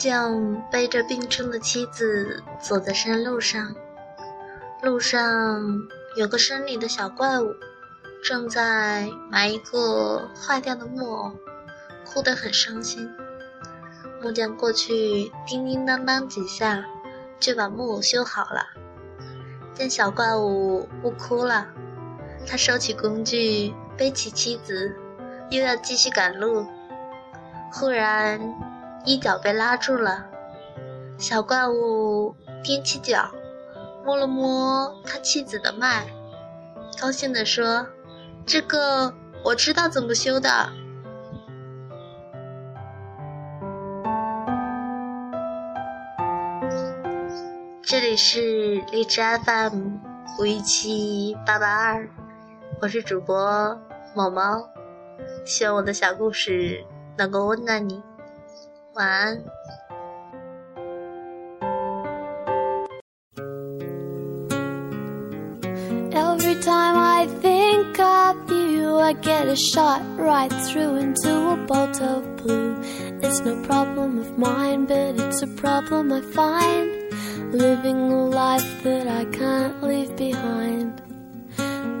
匠背着病重的妻子走在山路上，路上有个森林的小怪物，正在埋一个坏掉的木偶，哭得很伤心。木匠过去叮叮当当几下，就把木偶修好了。见小怪物不哭了，他收起工具，背起妻子，又要继续赶路。忽然，衣角被拉住了，小怪物踮起脚，摸了摸他妻子的脉，高兴地说：“这个我知道怎么修的。”这里是荔枝 FM 五一七八八二，我是主播毛毛，希望我的小故事能够温暖你，晚安。Every time I think of you, I get a shot right through into a bolt of blue. It's no problem of mine, but it's a problem I find living a life that I can't leave behind.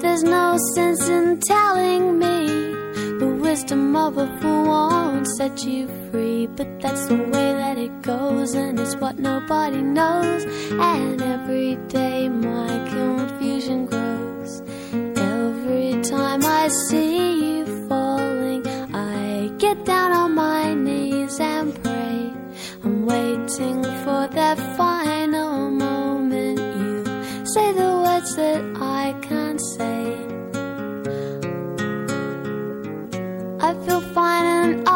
There's no sense in telling me the wisdom of a fool set you free, but that's the way that it goes, and it's what nobody knows. And every day my confusion grows. Every time I see you falling, I get down on my knees and pray. I'm waiting for that final moment. You say the words that I can't say. I feel fine and I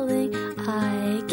I